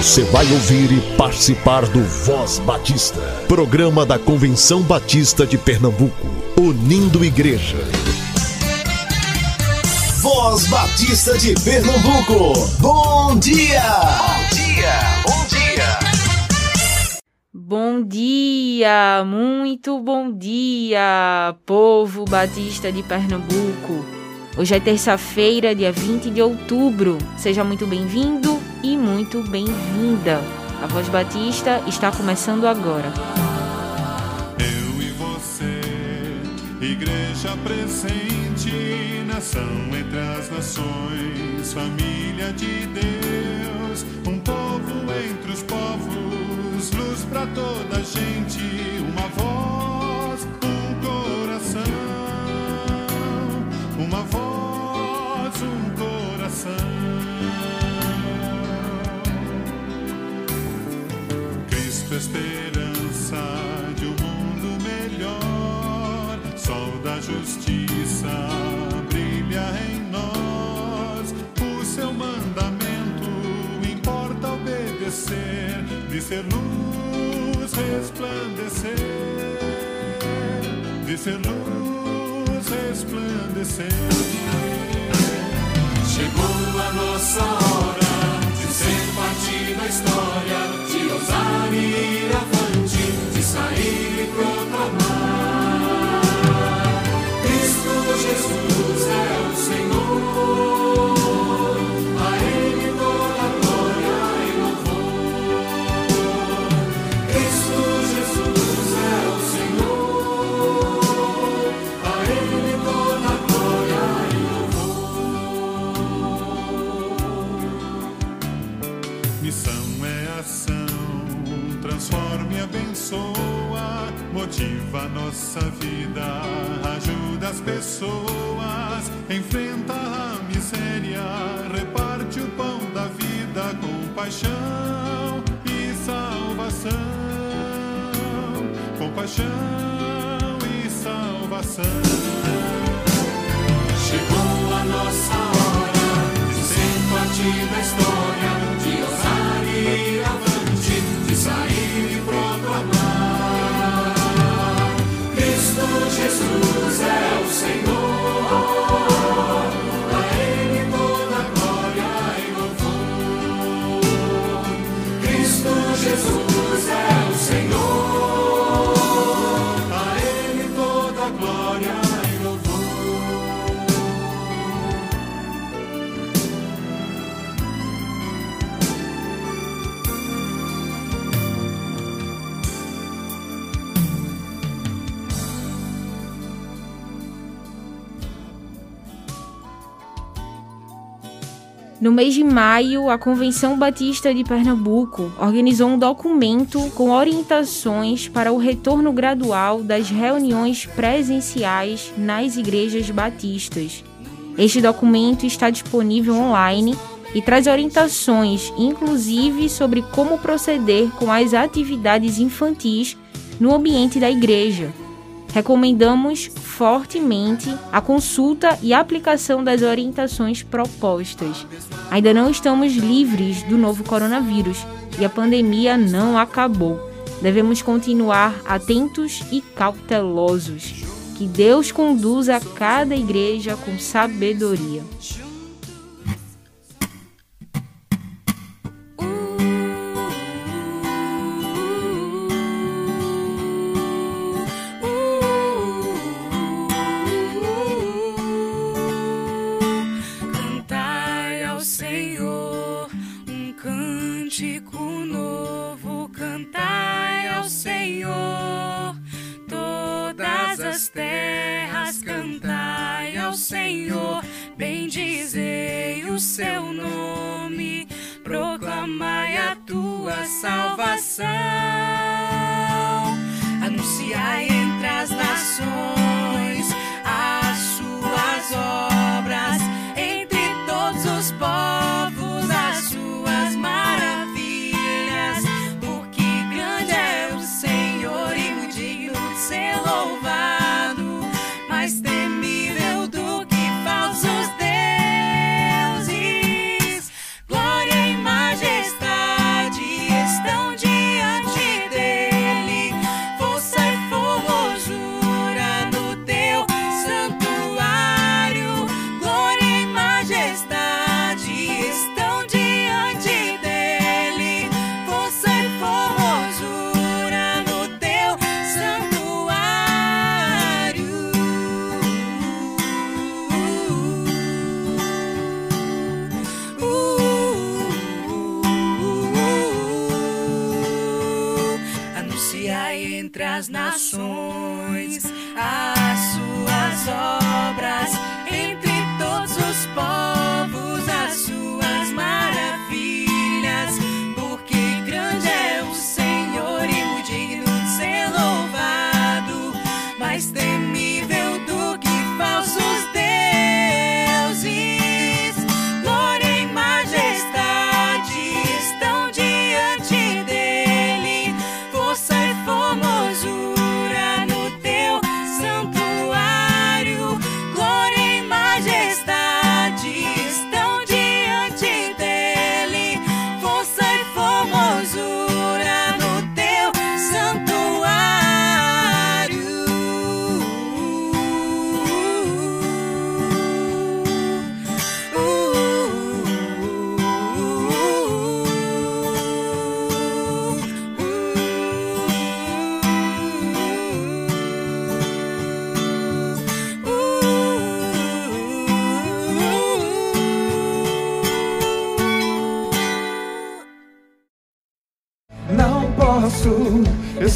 Você vai ouvir e participar do Voz Batista, programa da Convenção Batista de Pernambuco, unindo igreja. Voz Batista de Pernambuco, bom dia! Bom dia, bom dia! Bom dia, muito bom dia, povo batista de Pernambuco. Hoje é terça-feira, dia 20 de outubro. Seja muito bem-vindo e muito bem-vinda. A Voz Batista está começando agora. Eu e você, igreja presente, nação entre as nações, família de Deus, um povo entre os povos, luz para toda a gente, uma voz, esperança de um mundo melhor, sol da justiça brilha em nós. O seu mandamento importa obedecer, de ser luz resplandecer, de ser luz resplandecer. Chegou a nossa hora de ser parte da história, de No mês de maio, a Convenção Batista de Pernambuco organizou um documento com orientações para o retorno gradual das reuniões presenciais nas igrejas batistas. Este documento está disponível online e traz orientações, inclusive sobre como proceder com as atividades infantis no ambiente da igreja. Recomendamos fortemente a consulta e aplicação das orientações propostas. Ainda não estamos livres do novo coronavírus e a pandemia não acabou. Devemos continuar atentos e cautelosos. Que Deus conduza cada igreja com sabedoria. Boys.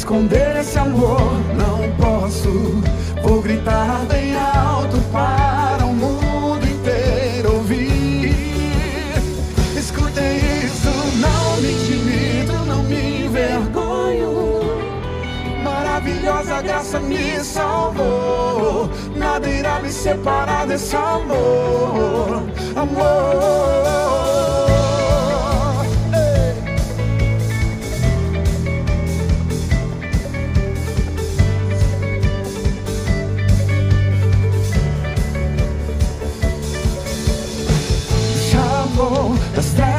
esconder esse amor, não posso. Vou gritar bem alto para o mundo inteiro ouvir. Escutem isso, não me intimido, não me envergonho. Maravilhosa graça me salvou. Nada irá me separar desse amor, amor. the stand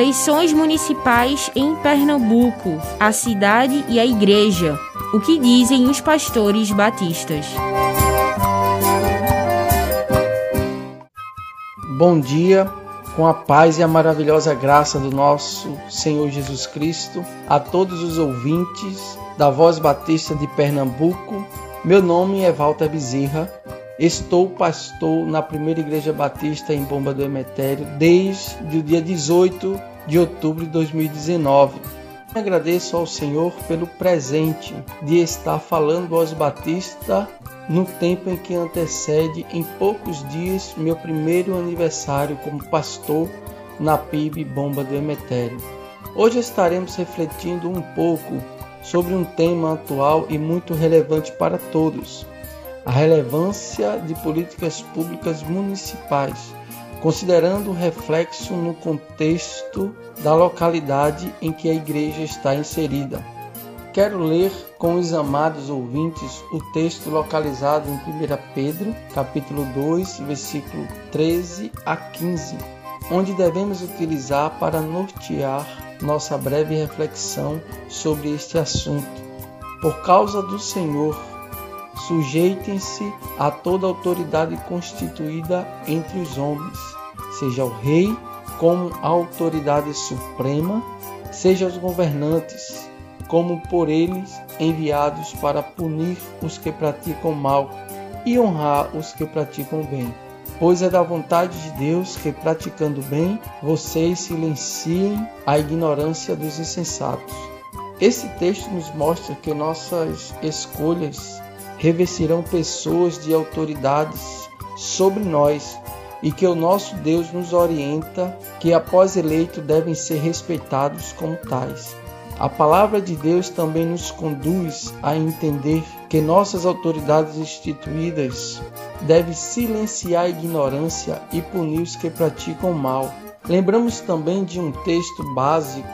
eleições municipais em Pernambuco, a cidade e a igreja, o que dizem os pastores batistas. Bom dia, com a paz e a maravilhosa graça do nosso Senhor Jesus Cristo, a todos os ouvintes da Voz Batista de Pernambuco. Meu nome é Walter Bezerra, Estou pastor na primeira igreja batista em Bomba do Emetério desde o dia 18 de outubro de 2019. Agradeço ao Senhor pelo presente de estar falando aos batistas no tempo em que antecede em poucos dias meu primeiro aniversário como pastor na PIB Bomba do Emetério. Hoje estaremos refletindo um pouco sobre um tema atual e muito relevante para todos: a relevância de políticas públicas municipais, considerando o reflexo no contexto da localidade em que a igreja está inserida. Quero ler com os amados ouvintes o texto localizado em 1 Pedro, capítulo 2, versículo 13 a 15, onde devemos utilizar para nortear nossa breve reflexão sobre este assunto. Por causa do Senhor, sujeitem-se a toda autoridade constituída entre os homens, seja o rei como a autoridade suprema, seja os governantes como por eles enviados para punir os que praticam mal e honrar os que praticam bem. Pois é da vontade de Deus que, praticando bem, vocês silenciem a ignorância dos insensatos. Esse texto nos mostra que nossas escolhas revestirão pessoas de autoridades sobre nós e que o nosso Deus nos orienta que, após eleito, devem ser respeitados como tais. A palavra de Deus também nos conduz a entender que nossas autoridades instituídas devem silenciar a ignorância e punir os que praticam mal. Lembramos também de um texto básico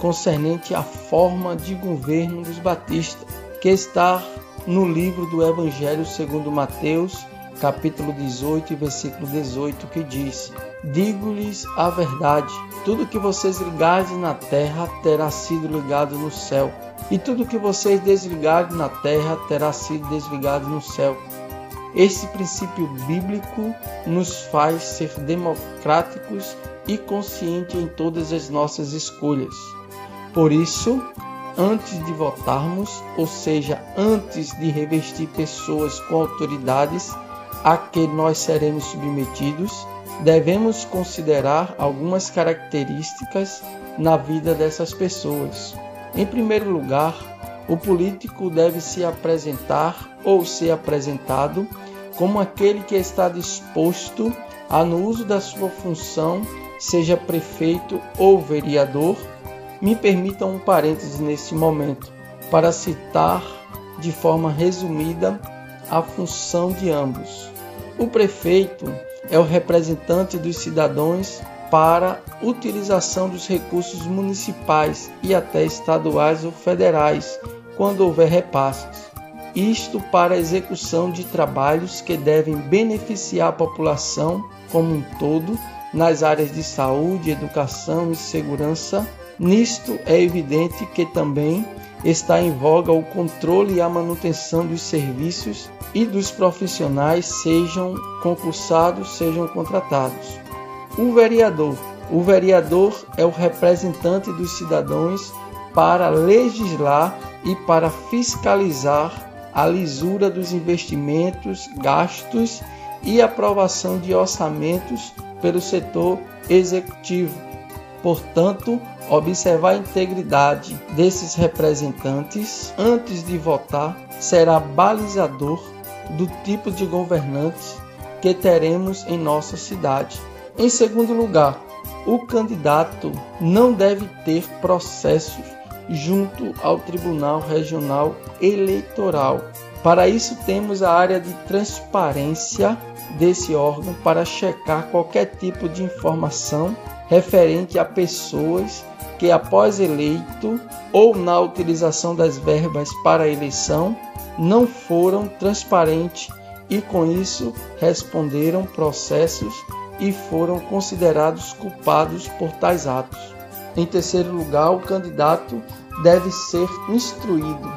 concernente à forma de governo dos batistas, que está no livro do Evangelho segundo Mateus, capítulo 18, versículo 18, que diz: Digo-lhes a verdade, tudo que vocês ligarem na terra terá sido ligado no céu, e tudo que vocês desligarem na terra terá sido desligado no céu. Esse princípio bíblico nos faz ser democráticos e conscientes em todas as nossas escolhas. Por isso, antes de votarmos, ou seja, antes de revestir pessoas com autoridades a que nós seremos submetidos, devemos considerar algumas características na vida dessas pessoas. Em primeiro lugar, o político deve se apresentar ou ser apresentado como aquele que está disposto a, no uso da sua função, seja prefeito ou vereador. Me permitam um parêntese nesse momento para citar de forma resumida a função de ambos. O prefeito é o representante dos cidadãos para utilização dos recursos municipais e até estaduais ou federais, quando houver repasses. Isto para a execução de trabalhos que devem beneficiar a população como um todo nas áreas de saúde, educação e segurança. Nisto é evidente que também está em voga o controle e a manutenção dos serviços e dos profissionais, sejam concursados, sejam contratados. O vereador. O vereador é o representante dos cidadãos para legislar e para fiscalizar a lisura dos investimentos, gastos e aprovação de orçamentos pelo setor executivo. Portanto, observar a integridade desses representantes antes de votar será balizador do tipo de governantes que teremos em nossa cidade. Em segundo lugar, o candidato não deve ter processos junto ao Tribunal Regional Eleitoral. Para isso, temos a área de transparência desse órgão para checar qualquer tipo de informação referente a pessoas que, após eleito ou na utilização das verbas para eleição, não foram transparentes e, com isso, responderam processos e foram considerados culpados por tais atos. Em terceiro lugar, o candidato deve ser instruído,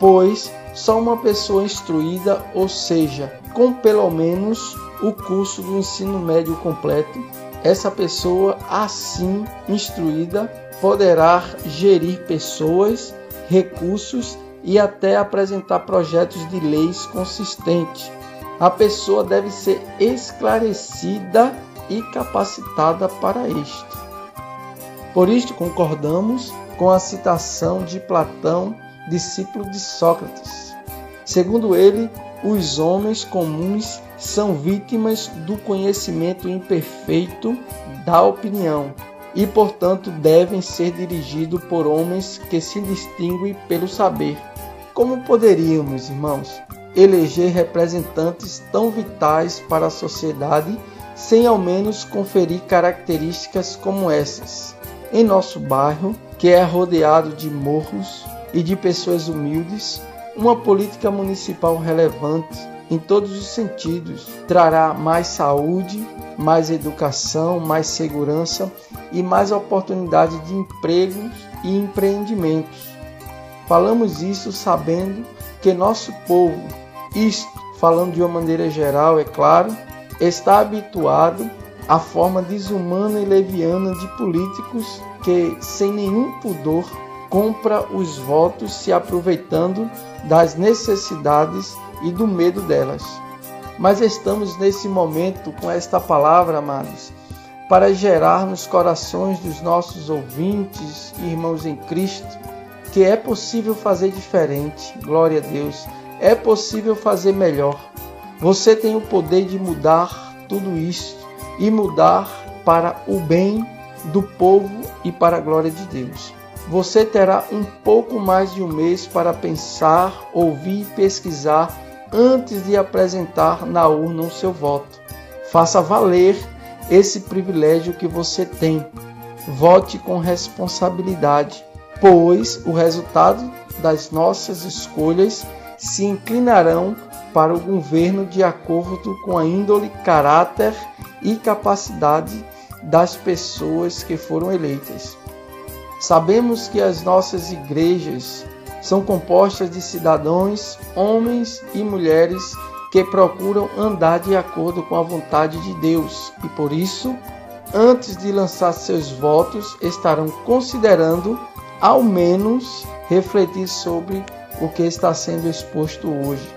pois só uma pessoa instruída, ou seja, com pelo menos o curso do ensino médio completo, essa pessoa assim instruída poderá gerir pessoas, recursos e até apresentar projetos de leis consistentes. a pessoa deve ser esclarecida e capacitada para isto. Por isto concordamos com a citação de Platão, discípulo de Sócrates. Segundo ele, os homens comuns são vítimas do conhecimento imperfeito da opinião e, portanto, devem ser dirigidos por homens que se distinguem pelo saber. Como poderíamos, irmãos, eleger representantes tão vitais para a sociedade sem ao menos conferir características como essas? Em nosso bairro, que é rodeado de morros e de pessoas humildes, uma política municipal relevante em todos os sentidos trará mais saúde, mais educação, mais segurança e mais oportunidade de empregos e empreendimentos. Falamos isso sabendo que nosso povo, isto falando de uma maneira geral, é claro, está habituado à forma desumana e leviana de políticos que, sem nenhum pudor, compra os votos se aproveitando das necessidades e do medo delas. Mas estamos nesse momento com esta palavra, amados, para gerar nos corações dos nossos ouvintes e irmãos em Cristo que é possível fazer diferente. Glória a Deus. É possível fazer melhor. Você tem o poder de mudar tudo isso e mudar para o bem do povo e para a glória de Deus. Você terá um pouco mais de um mês para pensar, ouvir e pesquisar antes de apresentar na urna o seu voto. Faça valer esse privilégio que você tem. Vote com responsabilidade, pois o resultado das nossas escolhas se inclinarão para o governo de acordo com a índole, caráter e capacidade das pessoas que foram eleitas. Sabemos que as nossas igrejas são compostas de cidadãos, homens e mulheres que procuram andar de acordo com a vontade de Deus e por isso, antes de lançar seus votos, estarão considerando ao menos refletir sobre o que está sendo exposto hoje.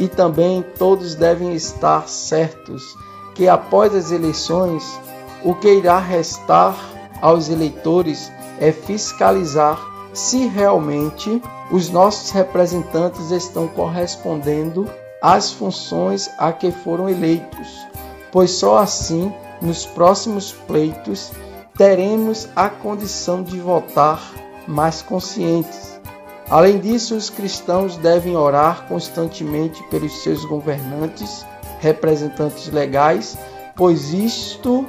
E também todos devem estar certos que após as eleições, o que irá restar aos eleitores é fiscalizar se realmente os nossos representantes estão correspondendo às funções a que foram eleitos, pois só assim, nos próximos pleitos, teremos a condição de votar mais conscientes. Além disso, os cristãos devem orar constantemente pelos seus governantes, representantes legais, pois isto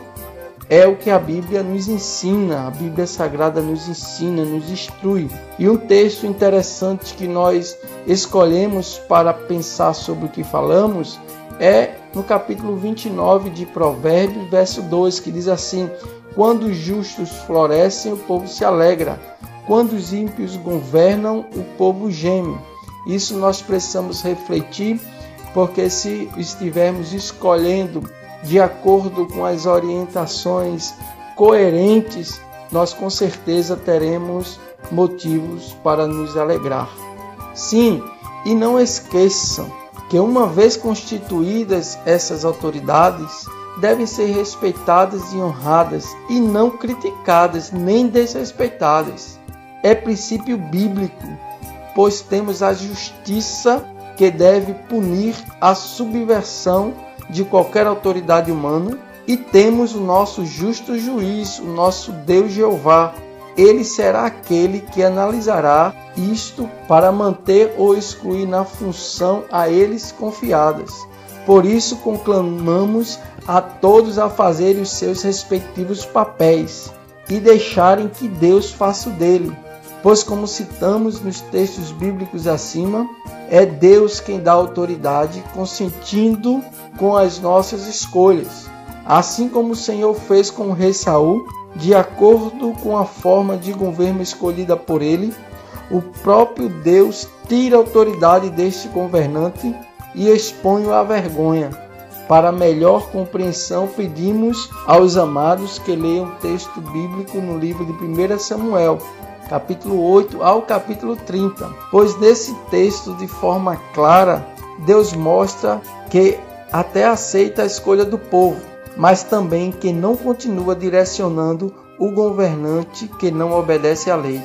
é o que a Bíblia nos ensina, a Bíblia Sagrada nos ensina, nos instrui. E um texto interessante que nós escolhemos para pensar sobre o que falamos é no capítulo 29 de Provérbios, verso 2, que diz assim: Quando os justos florescem, o povo se alegra, quando os ímpios governam, o povo geme. Isso nós precisamos refletir, porque se estivermos escolhendo de acordo com as orientações coerentes, nós com certeza teremos motivos para nos alegrar. Sim, e não esqueçam que uma vez constituídas essas autoridades, devem ser respeitadas e honradas e não criticadas nem desrespeitadas. É princípio bíblico, pois temos a justiça que deve punir a subversão de qualquer autoridade humana e temos o nosso justo juiz, o nosso Deus Jeová. Ele será aquele que analisará isto para manter ou excluir na função a eles confiadas. Por isso conclamamos a todos a fazerem os seus respectivos papéis e deixarem que Deus faça o dele. Pois, como citamos nos textos bíblicos acima, é Deus quem dá autoridade, consentindo com as nossas escolhas, assim como o Senhor fez com o rei Saul, de acordo com a forma de governo escolhida por ele, o próprio Deus tira a autoridade deste governante e expõe-o à vergonha. Para melhor compreensão, pedimos aos amados que leiam o texto bíblico no livro de 1 Samuel, capítulo 8 ao capítulo 30, pois nesse texto, de forma clara, Deus mostra que até aceita a escolha do povo, mas também que não continua direcionando o governante que não obedece à lei.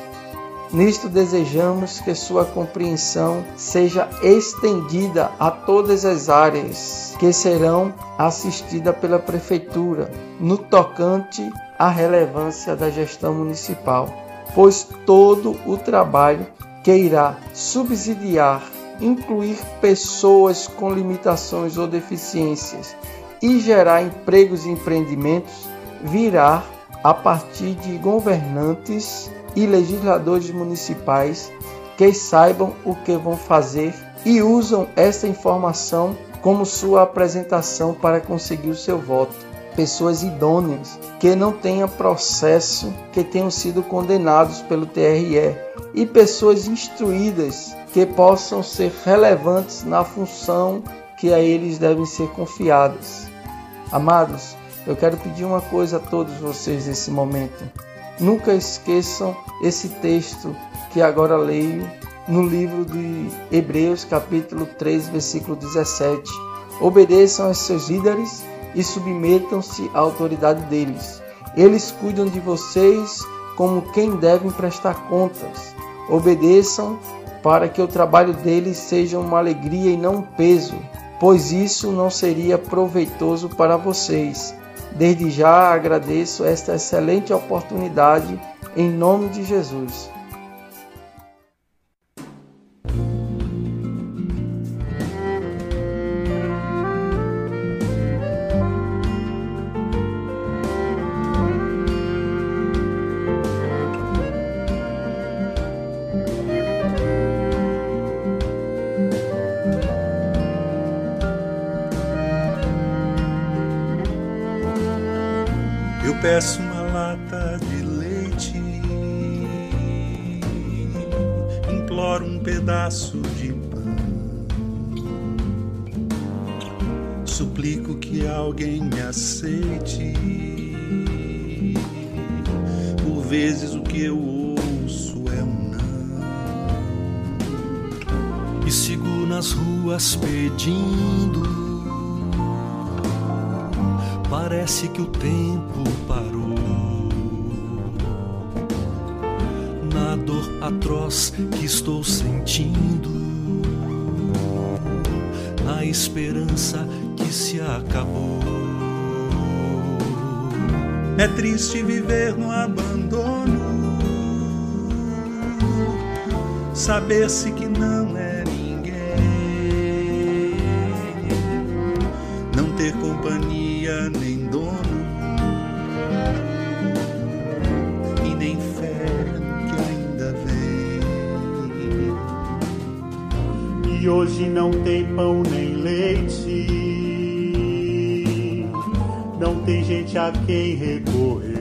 Nisto desejamos que sua compreensão seja estendida a todas as áreas que serão assistidas pela Prefeitura, no tocante à relevância da gestão municipal, pois todo o trabalho que irá subsidiar, incluir pessoas com limitações ou deficiências e gerar empregos e empreendimentos virá a partir de governantes e legisladores municipais que saibam o que vão fazer e usam essa informação como sua apresentação para conseguir o seu voto. Pessoas idôneas que não tenham processo, que tenham sido condenados pelo TRE e pessoas instruídas que possam ser relevantes na função que a eles devem ser confiadas. Amados, eu quero pedir uma coisa a todos vocês nesse momento. Nunca esqueçam esse texto que agora leio no livro de Hebreus, capítulo 3, versículo 17. Obedeçam aos seus líderes e submetam-se à autoridade deles. Eles cuidam de vocês como quem devem prestar contas. Obedeçam para que o trabalho deles seja uma alegria e não um peso, pois isso não seria proveitoso para vocês. Desde já agradeço esta excelente oportunidade em nome de Jesus. Peço uma lata de leite, imploro um pedaço de pão, suplico que alguém me aceite. Por vezes o que eu ouço é um não, e sigo nas ruas pedindo parece que o tempo parou. Na dor atroz que estou sentindo, na esperança que se acabou. É triste viver no abandono, saber-se que não companhia nem dono e nem fé que ainda vem. E hoje não tem pão nem leite, não tem gente a quem recorrer.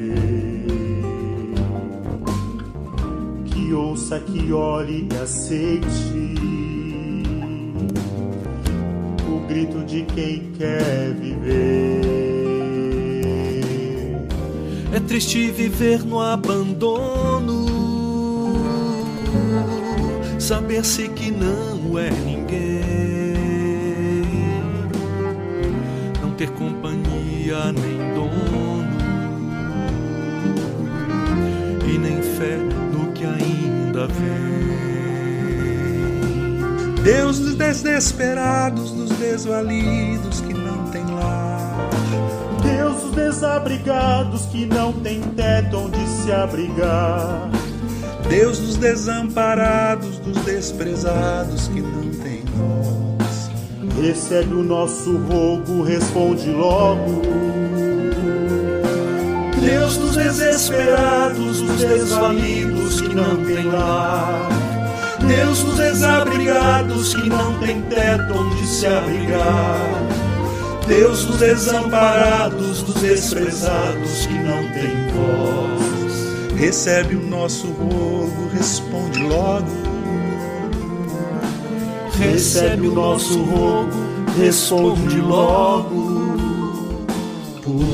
Que ouça, que olhe e aceite grito de quem quer viver. É triste viver no abandono, saber-se que não é ninguém, não ter companhia nem dono e nem fé no que ainda vem. Deus dos desesperados, dos desvalidos que não tem lar. Deus dos desabrigados que não tem teto onde se abrigar. Deus dos desamparados, dos desprezados que não tem voz. Recebe o nosso rogo, responde logo. Deus dos desesperados, dos desvalidos que não tem lar. Deus dos desabrigados que não tem teto onde se abrigar. Deus dos desamparados, dos desprezados que não tem voz. Recebe o nosso rogo, responde logo. Recebe o nosso rogo, responde logo. Por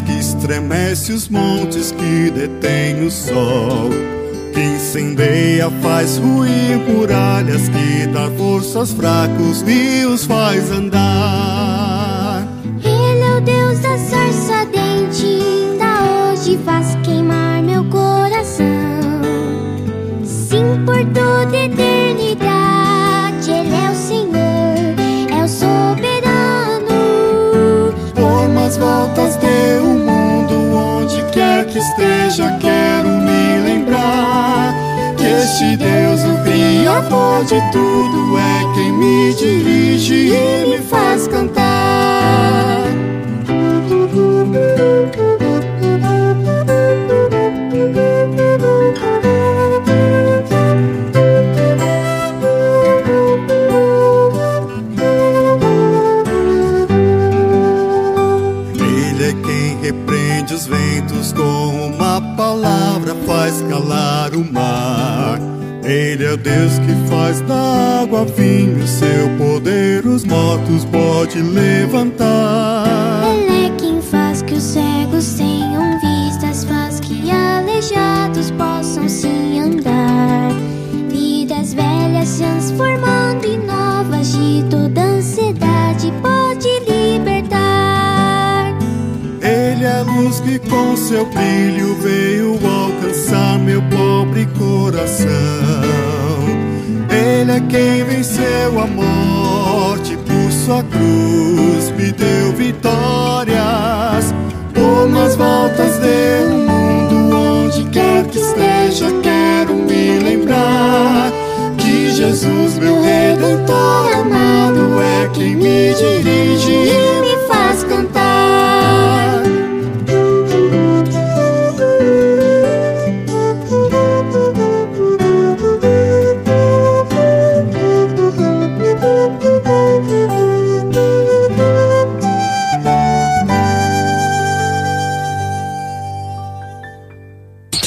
Que estremece os montes, que detém o sol. Que incendeia, faz ruir muralhas, que dá força aos fracos e os faz andar. Criador de tudo, é quem me dirige e me faz cantar. Ele é quem repreende os ventos com uma palavra, faz calar o é Deus que faz da água vinho, seu poder os mortos pode levantar. Ele é quem faz que os cegos tenham vistas, faz que aleijados possam se andar. Vidas velhas se transformando em novas, de toda ansiedade pode libertar. Ele é a luz que com seu brilho veio a morte por sua cruz, me deu vitórias. Por mais voltas deu o mundo, onde quer que esteja, quero me lembrar que Jesus, meu redentor amado, é quem me dirige